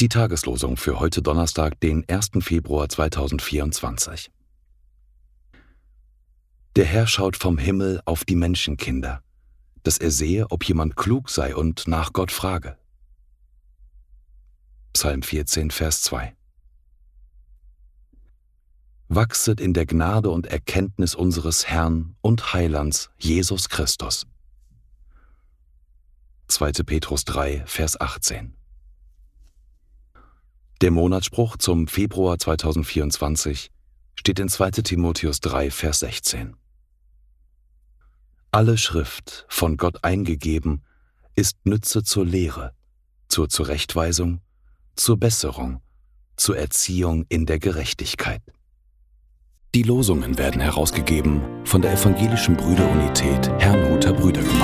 Die Tageslosung für heute Donnerstag, den 1. Februar 2024. Der Herr schaut vom Himmel auf die Menschenkinder, dass er sehe, ob jemand klug sei und nach Gott frage. Psalm 14, Vers 2. Wachset in der Gnade und Erkenntnis unseres Herrn und Heilands Jesus Christus. 2. Petrus 3, Vers 18. Der Monatsspruch zum Februar 2024 steht in 2 Timotheus 3, Vers 16. Alle Schrift, von Gott eingegeben, ist Nütze zur Lehre, zur Zurechtweisung, zur Besserung, zur Erziehung in der Gerechtigkeit. Die Losungen werden herausgegeben von der Evangelischen Brüderunität Herrnhuter Brüdergemeine.